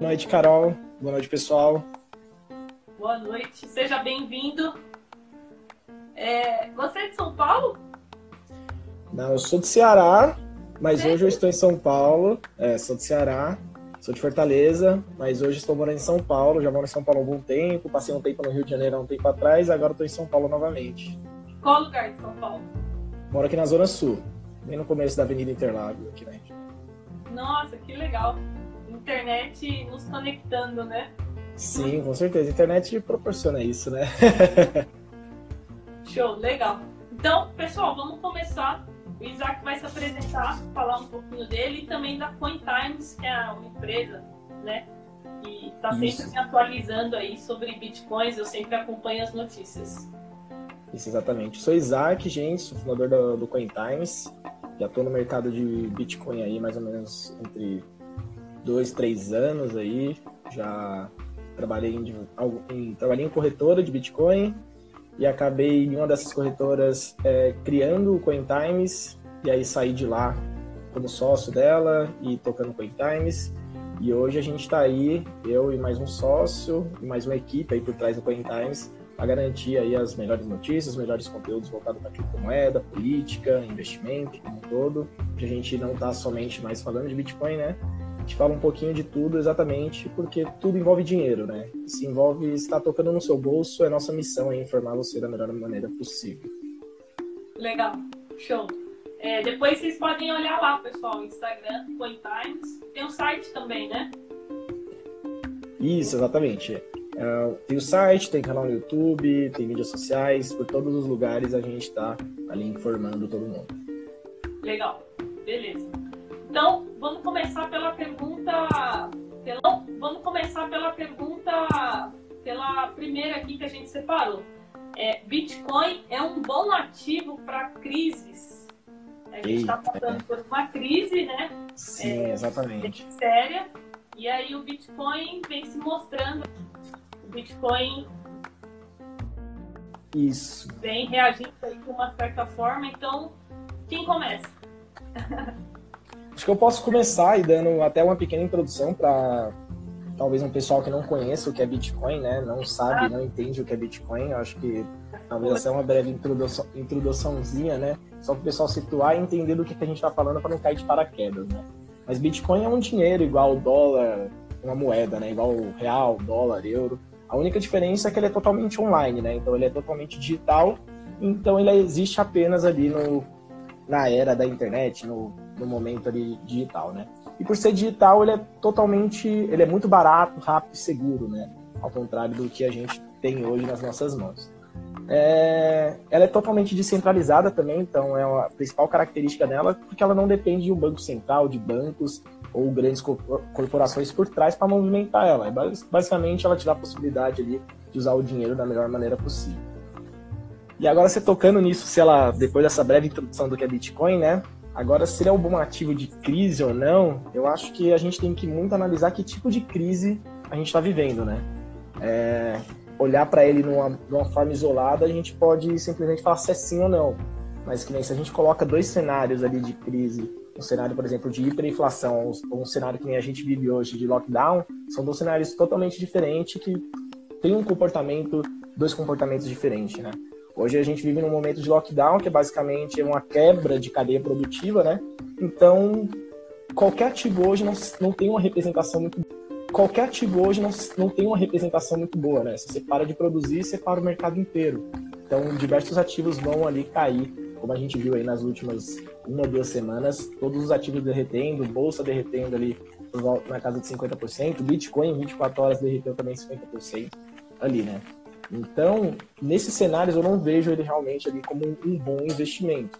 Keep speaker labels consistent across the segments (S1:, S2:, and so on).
S1: Boa noite, Carol. Boa noite, pessoal.
S2: Boa noite, seja bem-vindo. É, você é de São Paulo?
S1: Não, eu sou de Ceará, mas hoje eu estou em São Paulo. É, sou de Ceará, sou de Fortaleza, mas hoje estou morando em São Paulo. Já moro em São Paulo há algum tempo, passei um tempo no Rio de Janeiro há um tempo atrás, agora estou em São Paulo novamente.
S2: Qual lugar de São Paulo?
S1: Moro aqui na Zona Sul, bem no começo da Avenida Interlagos, aqui região.
S2: Nossa, que legal. Internet nos conectando, né?
S1: Sim, com certeza. A internet proporciona isso, né?
S2: Show, legal. Então, pessoal, vamos começar. O Isaac vai se apresentar, falar um pouquinho dele e também da CoinTimes, que é uma empresa, né? Que está sempre
S1: Isso.
S2: me atualizando aí sobre bitcoins, eu sempre acompanho as notícias.
S1: Isso, exatamente. Sou Isaac, gente, sou fundador do, do CoinTimes. Já estou no mercado de Bitcoin aí mais ou menos entre dois, três anos aí. Já trabalhei em, em- trabalhei em corretora de Bitcoin e acabei em uma dessas corretoras é, criando o CoinTimes e aí saí de lá como sócio dela e tocando CoinTimes. E hoje a gente está aí, eu e mais um sócio e mais uma equipe aí por trás do CoinTimes a garantir aí as melhores notícias, os melhores conteúdos voltados para criptomoeda, política, investimento, como um todo. A gente não está somente mais falando de Bitcoin, né? Gente fala um pouquinho de tudo exatamente porque tudo envolve dinheiro, né? Se envolve estar tocando no seu bolso, é nossa missão é informar você da melhor maneira possível.
S2: Legal, show. É, depois vocês podem olhar lá, pessoal, Instagram, CoinTimes. Tem um site também, né?
S1: Isso, exatamente. É, tem o site, tem canal no YouTube, tem mídias sociais, por todos os lugares a gente está ali informando todo mundo.
S2: Legal, beleza. Então, vamos começar pela pergunta. Pela, vamos começar pela pergunta. Pela primeira aqui que a gente separou. É, Bitcoin é um bom ativo para crises? A gente está passando por uma crise, né?
S1: Sim,
S2: É,
S1: exatamente.
S2: séria. E aí o Bitcoin vem se mostrando. O Bitcoin
S1: Isso.
S2: vem reagindo aí de uma certa forma. Então, quem começa?
S1: Acho que eu posso começar e dando até uma pequena introdução para talvez um pessoal que não conheça o que é Bitcoin, né? Não sabe, não entende o que é Bitcoin. Eu acho que talvez essa é uma breve introdução, introduçãozinha, né? Só para o pessoal situar e entender do que, que a gente está falando para não cair de paraquedas, né? Mas Bitcoin é um dinheiro igual o dólar, uma moeda, né? Igual o real, dólar, euro. A única diferença é que ele é totalmente online, né? Então ele é totalmente digital. Então ele existe apenas ali no, na era da internet, no, no momento ali digital, né? E por ser digital, ele é totalmente, ele é muito barato, rápido e seguro, né? Ao contrário do que a gente tem hoje nas nossas mãos. É, ela é totalmente descentralizada também, então é a principal característica dela, porque ela não depende de um banco central, de bancos ou grandes corpor- corporações por trás para movimentar ela. É bas- basicamente, ela te dá a possibilidade ali de usar o dinheiro da melhor maneira possível. E agora você tocando nisso, se ela, depois dessa breve introdução do que é Bitcoin, né? Agora, se ele é um bom ativo de crise ou não, eu acho que a gente tem que muito analisar que tipo de crise a gente está vivendo, né? É, olhar para ele numa, numa forma isolada, a gente pode simplesmente falar se é sim ou não. Mas que nem se a gente coloca dois cenários ali de crise, um cenário, por exemplo, de hiperinflação, ou um cenário que nem a gente vive hoje de lockdown, são dois cenários totalmente diferentes que têm um comportamento, dois comportamentos diferentes, né? Hoje a gente vive num momento de lockdown, que é basicamente uma quebra de cadeia produtiva, né? Então, qualquer ativo hoje não, não tem uma representação muito qualquer ativo hoje não, não tem uma representação muito boa, né? Se você para de produzir, você para o mercado inteiro. Então, diversos ativos vão ali cair, como a gente viu aí nas últimas uma, duas semanas, todos os ativos derretendo, bolsa derretendo ali na casa de 50%, Bitcoin em 24 horas derreteu também 50% ali, né? Então, nesses cenários eu não vejo ele realmente ali como um, bom investimento.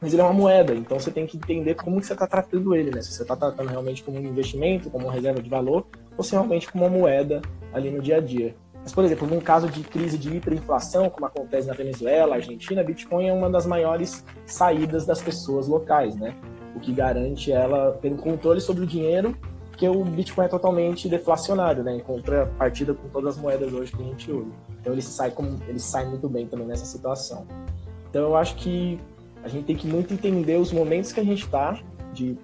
S1: Mas ele é uma moeda, então você tem que entender como que você está tratando ele, né? Se você está tratando realmente como um investimento, como uma reserva de valor, ou se realmente como uma moeda ali no dia a dia. Mas, por exemplo, num caso de crise de hiperinflação, como acontece na Venezuela, Argentina, Bitcoin é uma das maiores saídas das pessoas locais, né? O que garante ela ter um controle sobre o dinheiro, porque o Bitcoin é totalmente deflacionário, né? Em contrapartida com todas as moedas hoje que a gente usa. Então ele sai, como, ele sai muito bem também nessa situação. Então eu acho que a gente tem que muito entender os momentos que a gente está, de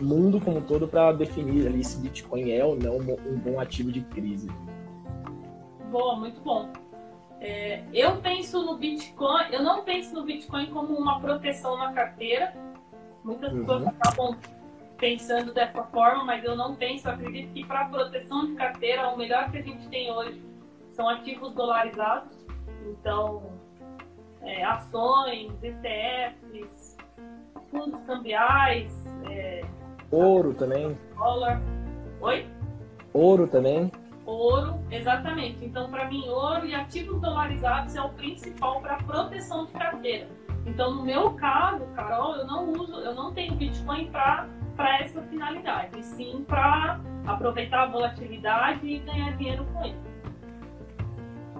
S1: mundo como um todo para definir ali se Bitcoin é ou não um bom ativo de crise.
S2: Boa, muito bom. É, eu penso no Bitcoin, eu não penso no Bitcoin como uma proteção na carteira. Muitas uhum. pessoas acabam pensando dessa forma, mas eu não penso. Eu acredito que para proteção de carteira, o melhor que a gente tem hoje são ativos dolarizados. Então, é, ações, ETFs, fundos cambiais. É,
S1: Ouro também.
S2: Dólar. Oi?
S1: Ouro também.
S2: Ouro, exatamente. Então, para mim, ouro e ativos dolarizados é o principal para proteção de carteira. Então, no meu caso, Carol, eu não uso, eu não tenho Bitcoin para essa finalidade, sim para aproveitar a volatilidade e ganhar dinheiro com ele.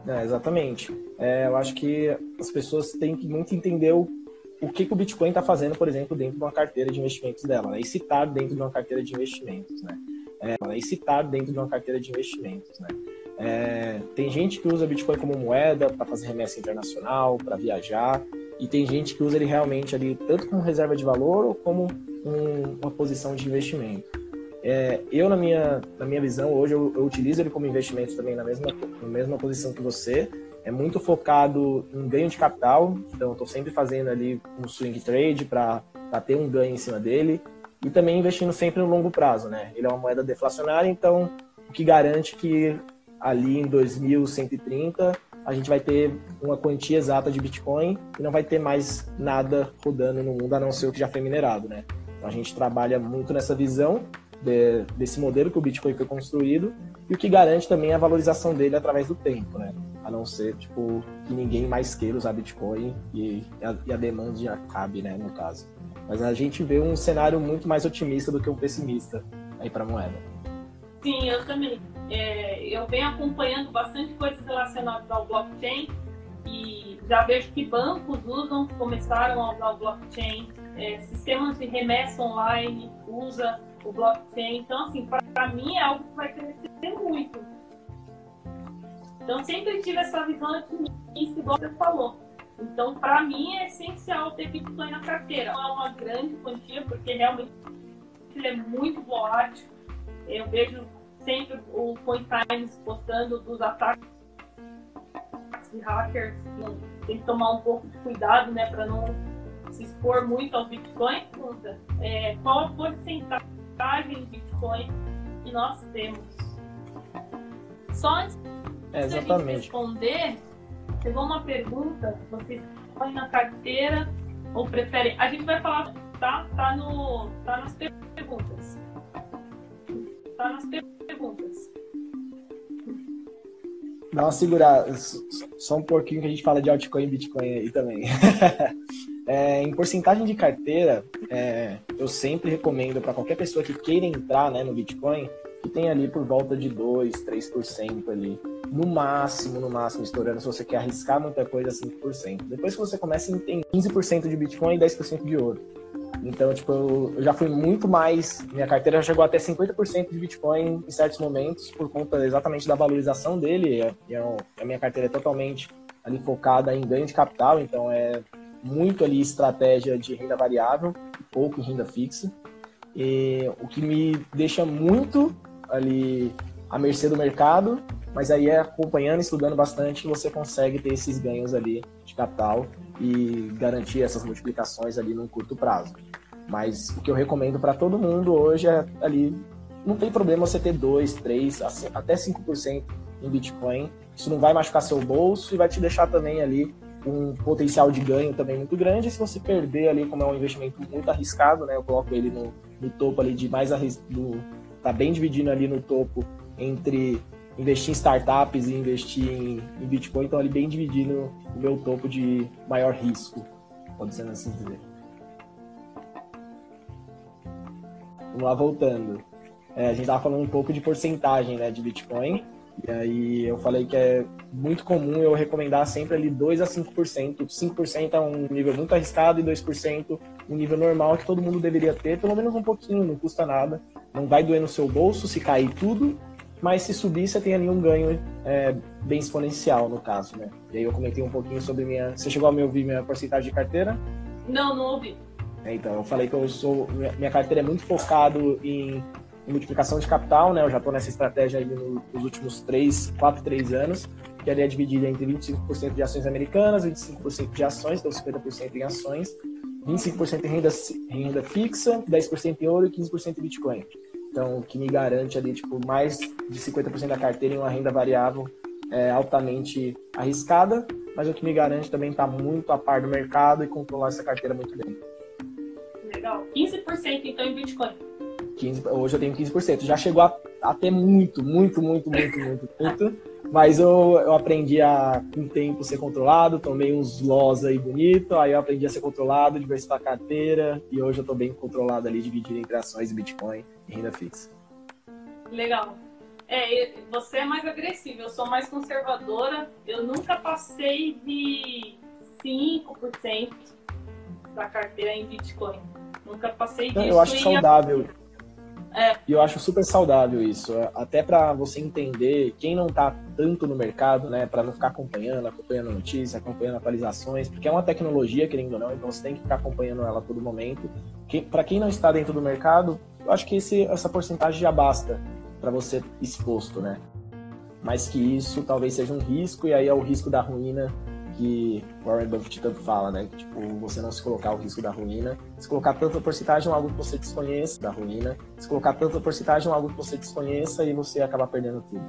S1: É, exatamente. É, eu acho que as pessoas têm que muito entender o, o que, que o Bitcoin está fazendo, por exemplo, dentro de uma carteira de investimentos dela, né? e citar dentro de uma carteira de investimentos, né? É, e citar dentro de uma carteira de investimentos, né? É, tem gente que usa Bitcoin como moeda para fazer remessa internacional, para viajar, e tem gente que usa ele realmente ali tanto como reserva de valor ou como um, uma posição de investimento. É, eu, na minha, na minha visão, hoje eu, eu, utilizo ele como investimento também na mesma, na mesma posição que você. É muito focado em ganho de capital, então estou sempre fazendo ali um swing trade para ter um ganho em cima dele e também investindo sempre no longo prazo, né? Ele é uma moeda deflacionária, então o que garante que ali em 2130 a gente vai ter uma quantia exata de Bitcoin e não vai ter mais nada rodando no mundo a não ser o que já foi minerado, né? A gente trabalha muito nessa visão de, desse modelo que o Bitcoin foi construído e o que garante também a valorização dele através do tempo, né? A não ser, tipo, que ninguém mais queira usar Bitcoin e a, e a demanda já cabe, né, no caso. Mas a gente vê um cenário muito mais otimista do que um pessimista aí para a moeda.
S2: Sim, eu também. É, eu venho acompanhando bastante coisas relacionadas ao blockchain e já vejo que bancos usam, começaram a usar o blockchain, é, sistemas de remessa online usa o blockchain. Então, assim, para mim é algo que vai crescer muito. Então, sempre tive essa visão otimista, igual você falou. Então, para mim, é essencial ter Bitcoin na carteira. Não é uma grande quantia, porque realmente ele é muito volátil. Eu vejo sempre o CoinTimes postando dos ataques de hackers. Tem que tomar um pouco de cuidado, né, para não se expor muito ao Bitcoin. É, qual a porcentagem de Bitcoin que nós temos? Só antes
S1: é, de
S2: responder, chegou uma pergunta, vocês põem na carteira ou preferem? A gente vai falar, tá? Tá, no, tá nas perguntas. Tá nas perguntas.
S1: Dá uma segurada, só um pouquinho que a gente fala de altcoin e Bitcoin aí também. é, em porcentagem de carteira, é, eu sempre recomendo para qualquer pessoa que queira entrar né, no Bitcoin, que tenha ali por volta de 2, 3% ali no máximo, no máximo, estourando, se você quer arriscar muita coisa, 5%. Depois que você começa, tem 15% de Bitcoin e 10% de ouro. Então, tipo, eu, já fui muito mais. Minha carteira já chegou até 50% de Bitcoin em certos momentos, por conta exatamente da valorização dele. É, é, a minha carteira é totalmente ali focada em ganho de capital, então é muito ali estratégia de renda variável, pouco em renda fixa. E o que me deixa muito ali à mercê do mercado mas aí é acompanhando, estudando bastante, você consegue ter esses ganhos ali de capital e garantir essas multiplicações ali num curto prazo. Mas o que eu recomendo para todo mundo hoje é ali, não tem problema você ter 2, 3, até 5% em Bitcoin. Isso não vai machucar seu bolso e vai te deixar também ali um potencial de ganho também muito grande. Se você perder ali, como é um investimento muito arriscado, né? Eu coloco ele no, no topo ali de mais arriscado, tá bem dividindo ali no topo entre investir em startups e investir em, em Bitcoin estão ali bem dividindo o meu topo de maior risco, pode ser assim dizer. Vamos lá, voltando. É, a gente estava falando um pouco de porcentagem né, de Bitcoin, e aí eu falei que é muito comum eu recomendar sempre ali 2 a 5%. 5% é um nível muito arriscado e 2% um nível normal que todo mundo deveria ter, pelo menos um pouquinho, não custa nada. Não vai doer no seu bolso se cair tudo, mas se subir, você tem ali um ganho é, bem exponencial, no caso, né? E aí eu comentei um pouquinho sobre minha... Você chegou a me ouvir minha porcentagem de carteira?
S2: Não, não ouvi.
S1: É, então, eu falei que eu sou. Minha carteira é muito focado em, em multiplicação de capital, né? Eu já estou nessa estratégia aí nos últimos 3, 4, 3 anos, que ali é dividida entre 25% de ações americanas, 25% de ações, então 50% em ações, 25% em renda, renda fixa, 10% em ouro e 15% em Bitcoin. Então, o que me garante ali, tipo, mais de 50% da carteira em uma renda variável é, altamente arriscada, mas o que me garante também estar tá muito a par do mercado e controlar essa carteira muito bem.
S2: Legal. 15% então em Bitcoin.
S1: 15, hoje eu tenho 15%. Já chegou a, a ter muito, muito, muito, muito, muito, muito. Mas eu, eu aprendi a, com o tempo, ser controlado. Tomei uns loss aí bonito. Aí eu aprendi a ser controlado, diversificar a carteira. E hoje eu estou bem controlado ali, dividido entre ações Bitcoin e renda fixa.
S2: Legal. É, você é mais agressivo, eu sou mais conservadora. Eu nunca passei de 5% da carteira em Bitcoin. Nunca passei disso.
S1: Eu acho saudável. É. E eu acho super saudável isso, até para você entender quem não está tanto no mercado, né, para não ficar acompanhando, acompanhando notícias, acompanhando atualizações, porque é uma tecnologia, querendo ou não, então você tem que ficar acompanhando ela a todo momento. Que, para quem não está dentro do mercado, eu acho que esse, essa porcentagem já basta para você exposto, né? Mas que isso talvez seja um risco, e aí é o risco da ruína que Warren Buffett tanto fala, né? Tipo, você não se colocar o risco da ruína, se colocar tanta porcentagem em algo que você desconheça da ruína, se colocar tanta porcentagem em algo que você desconheça e você acabar perdendo tudo.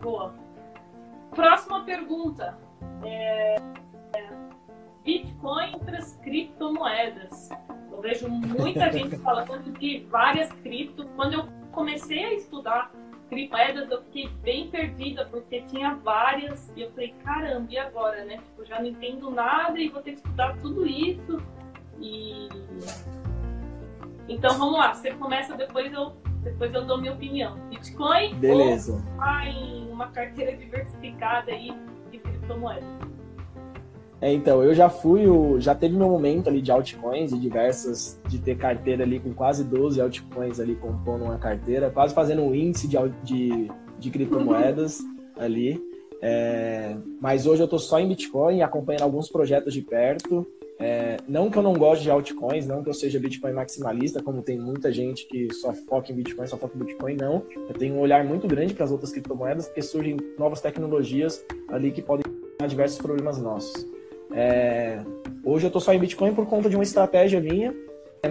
S2: Boa. Próxima pergunta. É... Bitcoin para as criptomoedas. Eu vejo muita gente falando de várias criptos. Quando eu comecei a estudar criptomoedas, eu fiquei bem perdida, porque tinha várias, e eu falei, caramba, e agora, né? Tipo, já não entendo nada e vou ter que estudar tudo isso. E. Então vamos lá, você começa, depois eu, depois eu dou minha opinião. Bitcoin
S1: Beleza.
S2: ou em uma carteira diversificada aí de criptomoedas?
S1: É, então, eu já fui, o, já teve meu momento ali de altcoins e diversas, de ter carteira ali com quase 12 altcoins ali compondo uma carteira, quase fazendo um índice de, de, de criptomoedas ali. É, mas hoje eu estou só em Bitcoin, acompanhando alguns projetos de perto. É, não que eu não goste de altcoins, não que eu seja Bitcoin maximalista, como tem muita gente que só foca em Bitcoin, só foca em Bitcoin, não. Eu tenho um olhar muito grande para as outras criptomoedas, porque surgem novas tecnologias ali que podem diversos problemas nossos. É, hoje eu estou só em Bitcoin por conta de uma estratégia minha,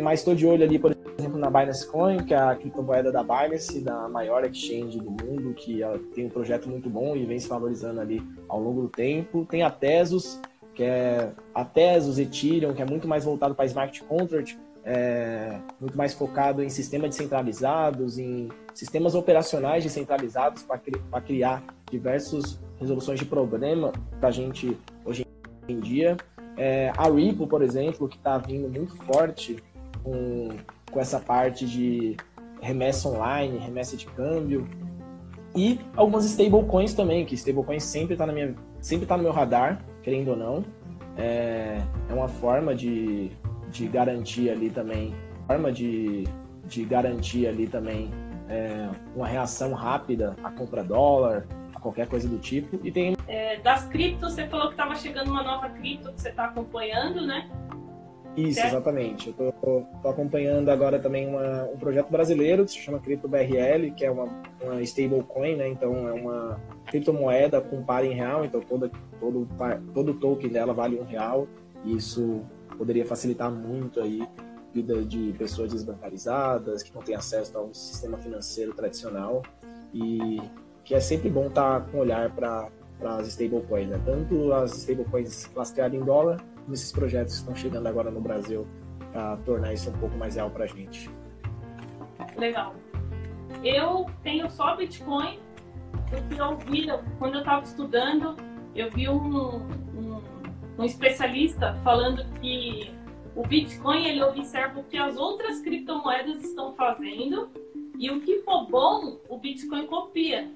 S1: mas estou de olho ali, por exemplo, na Binance Coin, que é a criptomoeda da Binance, da maior exchange do mundo, que tem um projeto muito bom e vem se valorizando ali ao longo do tempo. Tem a Tesos, que é a Tesos, Ethereum, que é muito mais voltado para smart contract, é, muito mais focado em sistemas descentralizados, em sistemas operacionais descentralizados para criar diversas resoluções de problema para a gente hoje em dia. É, a Ripple, por exemplo, que está vindo muito forte com, com essa parte de remessa online, remessa de câmbio. E algumas stablecoins também, que stablecoins sempre está tá no meu radar, querendo ou não. É, é uma forma de, de garantir ali também, forma de, de garantir ali também é, uma reação rápida à compra dólar, qualquer coisa do tipo. E tem.
S2: É, das criptos, você falou que estava chegando uma nova cripto que você está acompanhando, né?
S1: Isso, certo? exatamente. Eu estou acompanhando agora também uma, um projeto brasileiro que se chama Cripto BRL, que é uma, uma stablecoin, né? Então é uma criptomoeda com par em real, então todo, todo, todo token dela vale um real. E isso poderia facilitar muito aí a vida de pessoas desbancarizadas, que não têm acesso ao sistema financeiro tradicional. E que é sempre bom estar tá com olhar para as stablecoins, né? tanto as stablecoins lastreadas em dólar, como esses projetos que estão chegando agora no Brasil para tornar isso um pouco mais real para a gente.
S2: Legal. Eu tenho só Bitcoin, porque eu vi, quando eu estava estudando, eu vi um, um, um especialista falando que o Bitcoin ele observa o que as outras criptomoedas estão fazendo e o que for bom, o Bitcoin copia.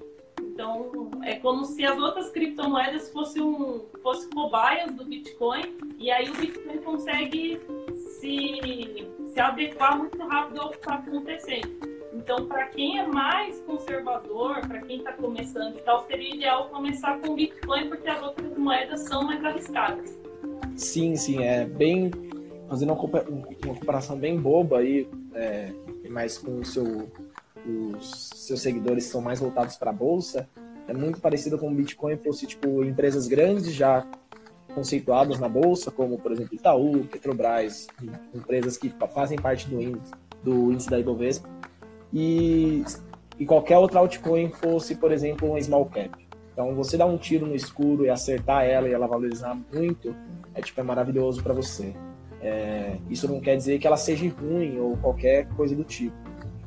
S2: Então, é como se as outras criptomoedas fossem, um, fossem cobaias do Bitcoin, e aí o Bitcoin consegue se, se adequar muito rápido ao que está acontecendo. Então, para quem é mais conservador, para quem está começando e tal, seria ideal começar com o Bitcoin, porque as outras moedas são mais arriscadas.
S1: Sim, sim, é bem fazendo uma comparação bem boba aí, é, mas com o seu, os seus seguidores são mais voltados para a bolsa, é muito parecido com o Bitcoin fosse tipo empresas grandes já conceituadas na bolsa, como por exemplo Itaú, Petrobras, empresas que fazem parte do índice, do índice da Ibovespa, e, e qualquer outra altcoin fosse, por exemplo, um small cap. Então, você dar um tiro no escuro e acertar ela e ela valorizar muito, é tipo é maravilhoso para você. É, isso não quer dizer que ela seja ruim ou qualquer coisa do tipo.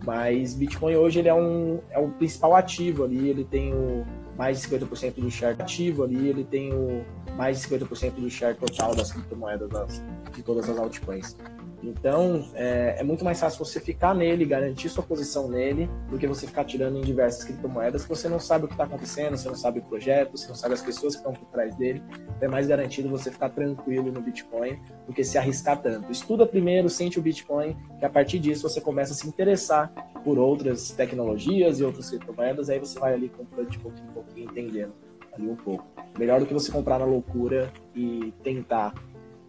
S1: Mas Bitcoin hoje ele é, um, é o principal ativo ali, ele tem o mais de 50% do share ativo ali, ele tem o mais de 50% do share total das criptomoedas das, de todas as altcoins. Então, é, é, muito mais fácil você ficar nele, garantir sua posição nele, do que você ficar tirando em diversas criptomoedas que você não sabe o que está acontecendo, você não sabe o projeto, você não sabe as pessoas que estão por trás dele. Então, é mais garantido você ficar tranquilo no Bitcoin do que se arriscar tanto. Estuda primeiro, sente o Bitcoin, que a partir disso você começa a se interessar por outras tecnologias e outras criptomoedas, aí você vai ali comprando de pouquinho em pouquinho, entendendo ali um pouco. Melhor do que você comprar na loucura e tentar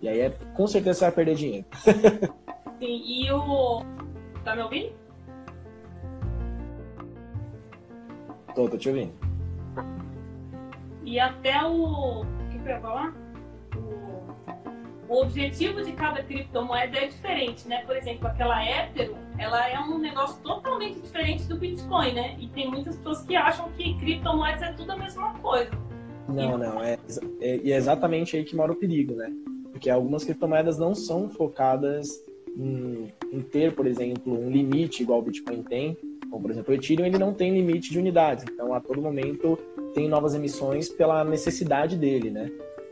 S1: e aí, é, com certeza, você vai perder dinheiro.
S2: Sim, e o. Tá me ouvindo?
S1: Tô, tô te ouvindo.
S2: E até o. O que eu ia falar? O... o objetivo de cada criptomoeda é diferente, né? Por exemplo, aquela Ether, ela é um negócio totalmente diferente do Bitcoin, né? E tem muitas pessoas que acham que criptomoedas é tudo a mesma coisa.
S1: Não, não, é, é, é exatamente aí que mora o perigo, né? Porque algumas criptomoedas não são focadas em, em, ter, por exemplo, um limite igual o Bitcoin tem. Como, por exemplo, o Ethereum ele não tem limite de unidades, então a todo momento tem novas emissões pela necessidade dele, né?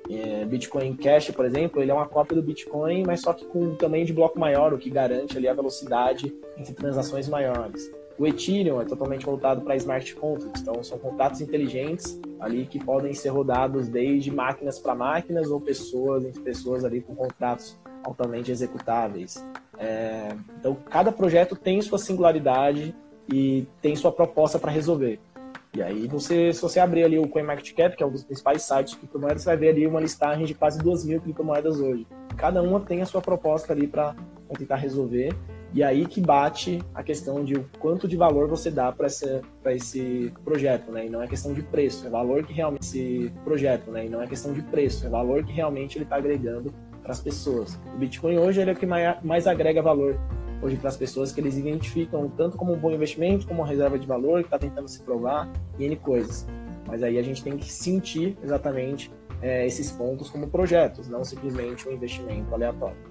S1: É, Bitcoin Cash, por exemplo, ele é uma cópia do Bitcoin, mas só que com um tamanho de bloco maior, o que garante ali a velocidade entre transações maiores. O Ethereum é totalmente voltado para smart contracts, então são contratos inteligentes ali que podem ser rodados desde máquinas para máquinas ou pessoas entre pessoas ali com contratos altamente executáveis. É, então cada projeto tem sua singularidade e tem sua proposta para resolver. E aí você, se você abrir ali o CoinMarketCap, que é um dos principais sites de criptomoedas, você vai ver ali uma listagem de quase 2 mil criptomoedas hoje. Cada uma tem a sua proposta ali para tentar resolver. E aí que bate a questão de o quanto de valor você dá para esse projeto, né? E não é questão de preço, é valor que realmente esse projeto, né? E não é questão de preço, é valor que realmente ele está agregando para as pessoas. O Bitcoin hoje ele é o que mais, mais agrega valor hoje para as pessoas que eles identificam tanto como um bom investimento, como uma reserva de valor que está tentando se provar e N coisas. Mas aí a gente tem que sentir exatamente é, esses pontos como projetos, não simplesmente um investimento aleatório.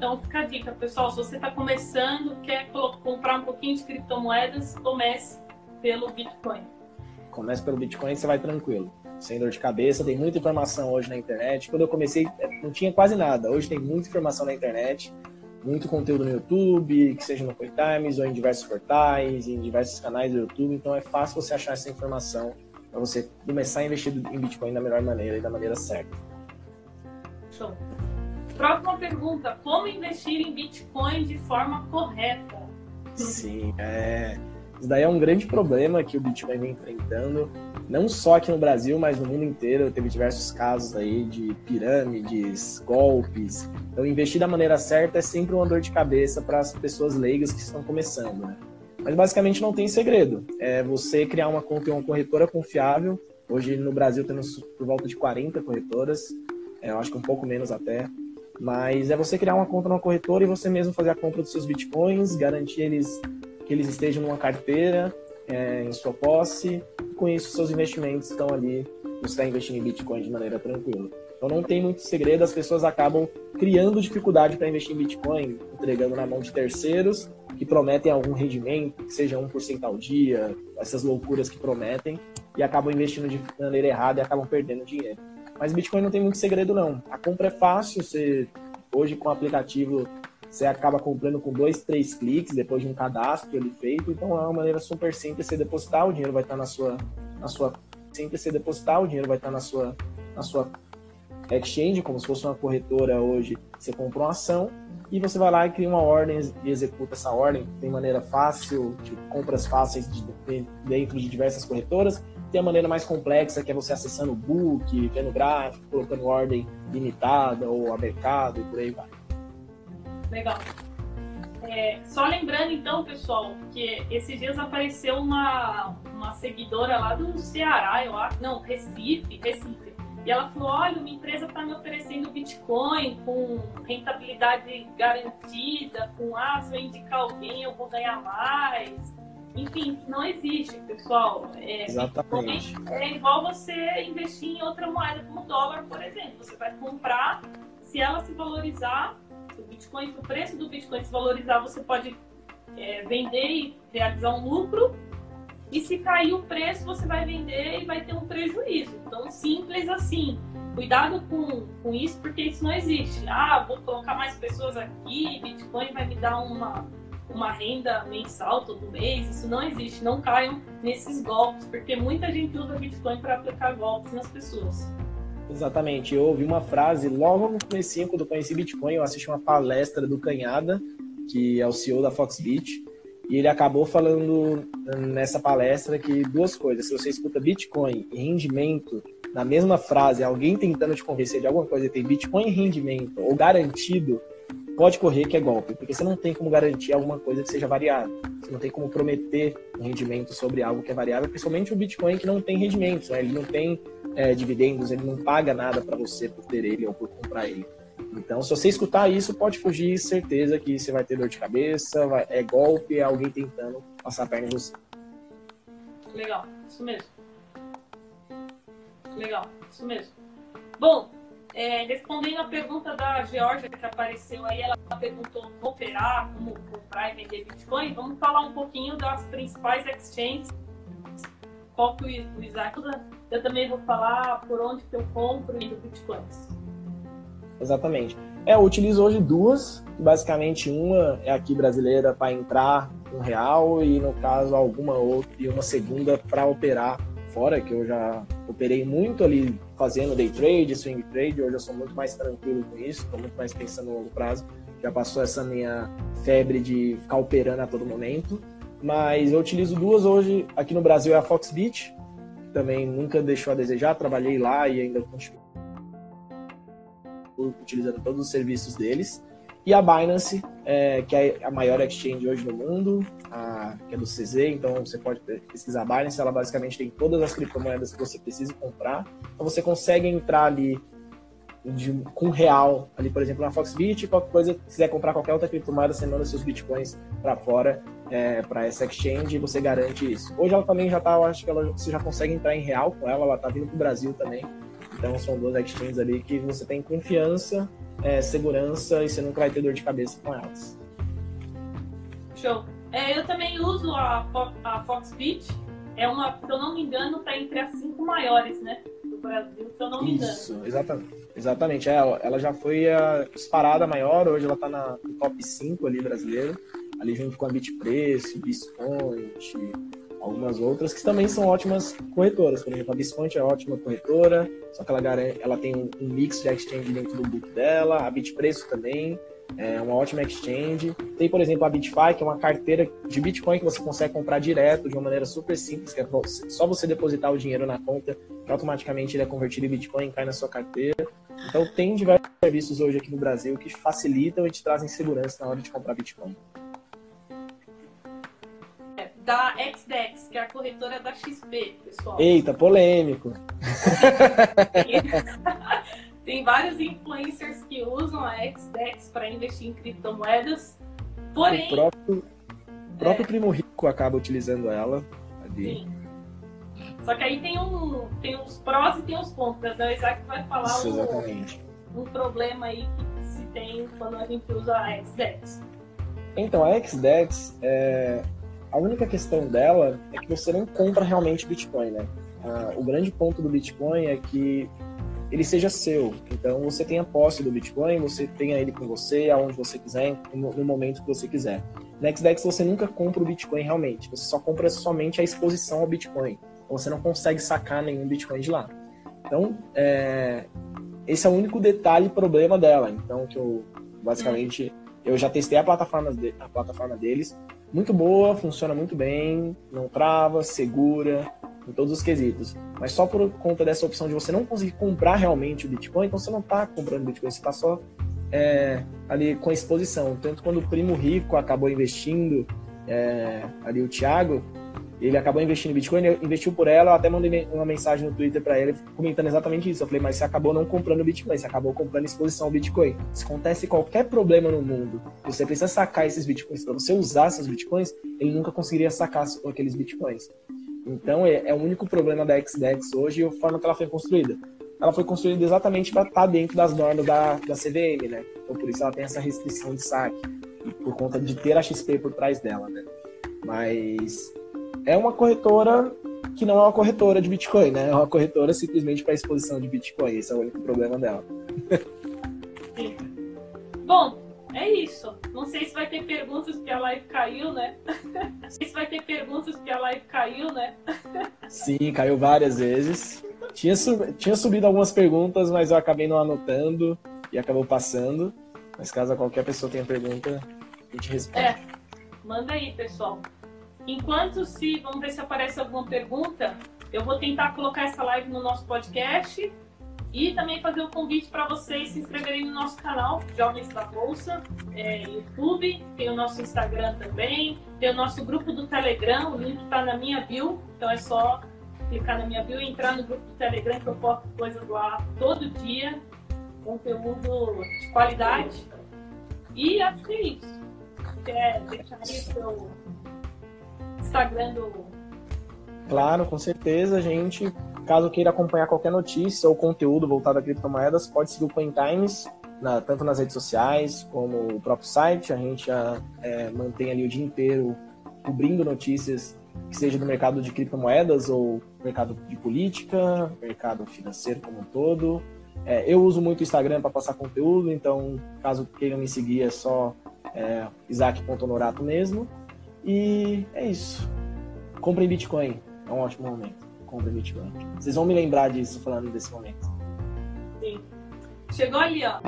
S2: Então fica a dica, pessoal, se você está começando, quer comprar um pouquinho de criptomoedas, comece pelo Bitcoin.
S1: Comece pelo Bitcoin, você vai tranquilo, sem dor de cabeça. Tem muita informação hoje na internet. Quando eu comecei, não tinha quase nada. Hoje tem muita informação na internet, muito conteúdo no YouTube, que seja no CoinTimes ou em diversos portais, em diversos canais do YouTube. Então é fácil você achar essa informação para você começar a investir em Bitcoin da melhor maneira e da maneira certa.
S2: Show. Próxima pergunta: como investir em Bitcoin de forma correta?
S1: Sim, é. Isso daí é um grande problema que o Bitcoin vem enfrentando, não só aqui no Brasil, mas no mundo inteiro. Teve diversos casos aí de pirâmides, golpes. Então, investir da maneira certa é sempre uma dor de cabeça para as pessoas leigas que estão começando, né? Mas basicamente não tem segredo. É você criar uma conta em uma corretora confiável. Hoje no Brasil temos por volta de 40 corretoras, é, eu acho que um pouco menos até. Mas é você criar uma conta numa corretora e você mesmo fazer a compra dos seus bitcoins, garantir eles que eles estejam numa carteira, é, em sua posse. E com isso, seus investimentos estão ali, você está investindo em bitcoin de maneira tranquila. Então não tem muito segredo, as pessoas acabam criando dificuldade para investir em Bitcoin, entregando na mão de terceiros que prometem algum rendimento, que seja 1% ao dia, essas loucuras que prometem, e acabam investindo de maneira errada e acabam perdendo dinheiro. Mas Bitcoin não tem muito segredo, não. A compra é fácil, você hoje com o aplicativo você acaba comprando com dois, três cliques depois de um cadastro ele feito. Então é uma maneira super simples você depositar, o dinheiro vai estar na sua, na sua simples você depositar, o dinheiro vai estar na sua, na sua exchange, como se fosse uma corretora hoje. Você compra uma ação e você vai lá e cria uma ordem e executa essa ordem. Tem maneira fácil, de compras fáceis de, de, dentro de diversas corretoras. Tem a maneira mais complexa, que é você acessando o book, vendo gráfico, colocando ordem limitada ou a mercado e por aí vai.
S2: Legal. É, só lembrando então, pessoal, que esses dias apareceu uma, uma seguidora lá do Ceará, eu acho, não, Recife, Recife. E ela falou, olha, uma empresa está me oferecendo Bitcoin com rentabilidade garantida, com ah, se eu indicar alguém eu vou ganhar mais. Enfim, não existe, pessoal.
S1: É, Exatamente.
S2: É igual você investir em outra moeda como o dólar, por exemplo. Você vai comprar, se ela se valorizar, se o Bitcoin, se o preço do Bitcoin se valorizar, você pode é, vender e realizar um lucro. E se cair o preço, você vai vender e vai ter um prejuízo. Então, simples assim. Cuidado com, com isso, porque isso não existe. Ah, vou colocar mais pessoas aqui, Bitcoin vai me dar uma, uma renda mensal todo mês. Isso não existe. Não caiam nesses golpes, porque muita gente usa Bitcoin para aplicar golpes nas pessoas.
S1: Exatamente. Eu ouvi uma frase logo no começo, quando eu conheci Bitcoin, eu assisti uma palestra do Canhada, que é o CEO da Foxbit, e ele acabou falando nessa palestra que duas coisas. Se você escuta Bitcoin e rendimento na mesma frase, alguém tentando te convencer de alguma coisa tem Bitcoin e rendimento ou garantido, pode correr que é golpe, porque você não tem como garantir alguma coisa que seja variável. Você não tem como prometer um rendimento sobre algo que é variável, principalmente o Bitcoin que não tem rendimentos, né? ele não tem é, dividendos, ele não paga nada para você por ter ele ou por comprar ele. Então, se você escutar isso, pode fugir, certeza que você vai ter dor de cabeça, vai, é golpe, é alguém tentando passar a perna em você.
S2: Legal, isso mesmo. Legal, isso mesmo. Bom, é, respondendo a pergunta da Georgia que apareceu aí, ela perguntou como operar, como comprar e vender Bitcoin. Vamos falar um pouquinho das principais exchanges. Qual que o Isaac? Eu também vou falar por onde que eu compro e vendo Bitcoins.
S1: Exatamente. É, eu utilizo hoje duas. Basicamente, uma é aqui brasileira para entrar um real e, no caso, alguma outra e uma segunda para operar fora, que eu já operei muito ali fazendo day trade, swing trade, hoje eu sou muito mais tranquilo com isso, estou muito mais pensando no longo prazo. Já passou essa minha febre de ficar operando a todo momento. Mas eu utilizo duas hoje, aqui no Brasil é a Foxbit, que também nunca deixou a desejar, trabalhei lá e ainda continuo utilizando todos os serviços deles. E a Binance, é, que é a maior exchange hoje no mundo, a, que é do CZ, então você pode pesquisar a Binance, ela basicamente tem todas as criptomoedas que você precisa comprar. Então você consegue entrar ali de, com real, ali por exemplo na Foxbit, qualquer coisa, se quiser comprar qualquer outra criptomoeda, você manda seus bitcoins para fora, é, para essa exchange e você garante isso. Hoje ela também já está, eu acho que ela, você já consegue entrar em real com ela, ela está vindo para o Brasil também. Então são duas exchanges ali que você tem confiança é, segurança e você nunca vai ter dor de cabeça com elas.
S2: Show. É, eu também uso a, a Foxbit. É uma, se eu não me engano, está entre as cinco maiores, né? Do Brasil, se eu não me engano. Isso,
S1: exatamente. Exatamente. É, ela já foi a disparada maior, hoje ela está no top 5 ali brasileiro, ali junto com a Bitpreço, Biscoint, algumas outras que também são ótimas corretoras. Por exemplo, a Biscoint é ótima corretora, só que ela, ela tem um mix de exchange dentro do book dela, a Bitpreço também é uma ótima exchange. Tem, por exemplo, a BitFi, que é uma carteira de Bitcoin que você consegue comprar direto de uma maneira super simples, que é só você depositar o dinheiro na conta, que automaticamente ele é convertido em Bitcoin e cai na sua carteira. Então tem diversos serviços hoje aqui no Brasil que facilitam e te trazem segurança na hora de comprar Bitcoin
S2: da XDEX, que é a corretora da XP, pessoal.
S1: Eita, polêmico.
S2: Tem vários influencers que usam a XDEX para investir em criptomoedas. Porém.
S1: O próprio, o próprio é, primo rico acaba utilizando ela ali. Sim.
S2: Só que aí tem, um, tem os prós e tem os contras. Né? O Isaac vai falar Isso, um, um problema aí que se tem quando a gente usa a XDEX.
S1: Então, a XDEX é, a única questão dela é que você não compra realmente Bitcoin, né? Ah, o grande ponto do Bitcoin é que ele seja seu. Então você tem a posse do Bitcoin, você tenha ele com você, aonde você quiser, no, momento que você quiser. Na XDEX você nunca compra o Bitcoin realmente, você só compra somente a exposição ao Bitcoin. Então você não consegue sacar nenhum Bitcoin de lá. Então, é, esse é o único detalhe problema dela. Então, que eu basicamente eu já testei a plataforma, de, a plataforma deles, muito boa, funciona muito bem, não trava, segura, em todos os quesitos. Mas só por conta dessa opção de você não conseguir comprar realmente o Bitcoin, então você não está comprando Bitcoin, você está só é, ali com exposição. Tanto quando o primo rico acabou investindo, é, ali o Thiago, ele acabou investindo em Bitcoin, investiu por ela, eu até mandei uma mensagem no Twitter para ele comentando exatamente isso. Eu falei, mas você acabou não comprando Bitcoin, você acabou comprando exposição ao Bitcoin. Se acontece qualquer problema no mundo, você precisa sacar esses Bitcoins para você usar esses Bitcoins, ele nunca conseguiria sacar aqueles Bitcoins. Então é, é o único problema da XDEX hoje e a forma que ela foi construída. Ela foi construída exatamente para estar tá dentro das normas da, da CVM, né? Então por isso ela tem essa restrição de saque, por conta de ter a XP por trás dela, né? Mas é uma corretora que não é uma corretora de Bitcoin, né? É uma corretora simplesmente para exposição de Bitcoin. Esse é o único problema dela.
S2: Sim. Bom, é isso. Não sei se vai ter perguntas porque a live caiu, né? Não sei se vai ter perguntas porque a live caiu, né?
S1: Sim, caiu várias vezes. Tinha, sub... Tinha subido algumas perguntas, mas eu acabei não anotando e acabou passando. Mas caso qualquer pessoa tenha pergunta, a gente responde.
S2: É, manda aí, pessoal. Enquanto se, vamos ver se aparece alguma pergunta, eu vou tentar colocar essa live no nosso podcast e também fazer um convite para vocês se inscreverem no nosso canal, Jovens da Bolsa, é, YouTube, tem o nosso Instagram também, tem o nosso grupo do Telegram, o link está na minha bio, então é só clicar na minha bio e entrar no grupo do Telegram que eu posto coisas lá todo dia, conteúdo de qualidade. E acho que é isso. Quer deixar aí o seu Instagram do.
S1: Claro, com certeza, gente. Caso queira acompanhar qualquer notícia ou conteúdo voltado a criptomoedas, pode seguir o Coin Times, na, tanto nas redes sociais como o próprio site. A gente já é, mantém ali o dia inteiro cobrindo notícias que seja do mercado de criptomoedas ou mercado de política, mercado financeiro como um todo. É, eu uso muito o Instagram para passar conteúdo, então caso queiram me seguir é só é, isaac.honorato mesmo. E é isso. Comprem Bitcoin. É um ótimo momento. Comprem Bitcoin. Vocês vão me lembrar disso falando desse momento.
S2: Sim. Chegou ali, ó.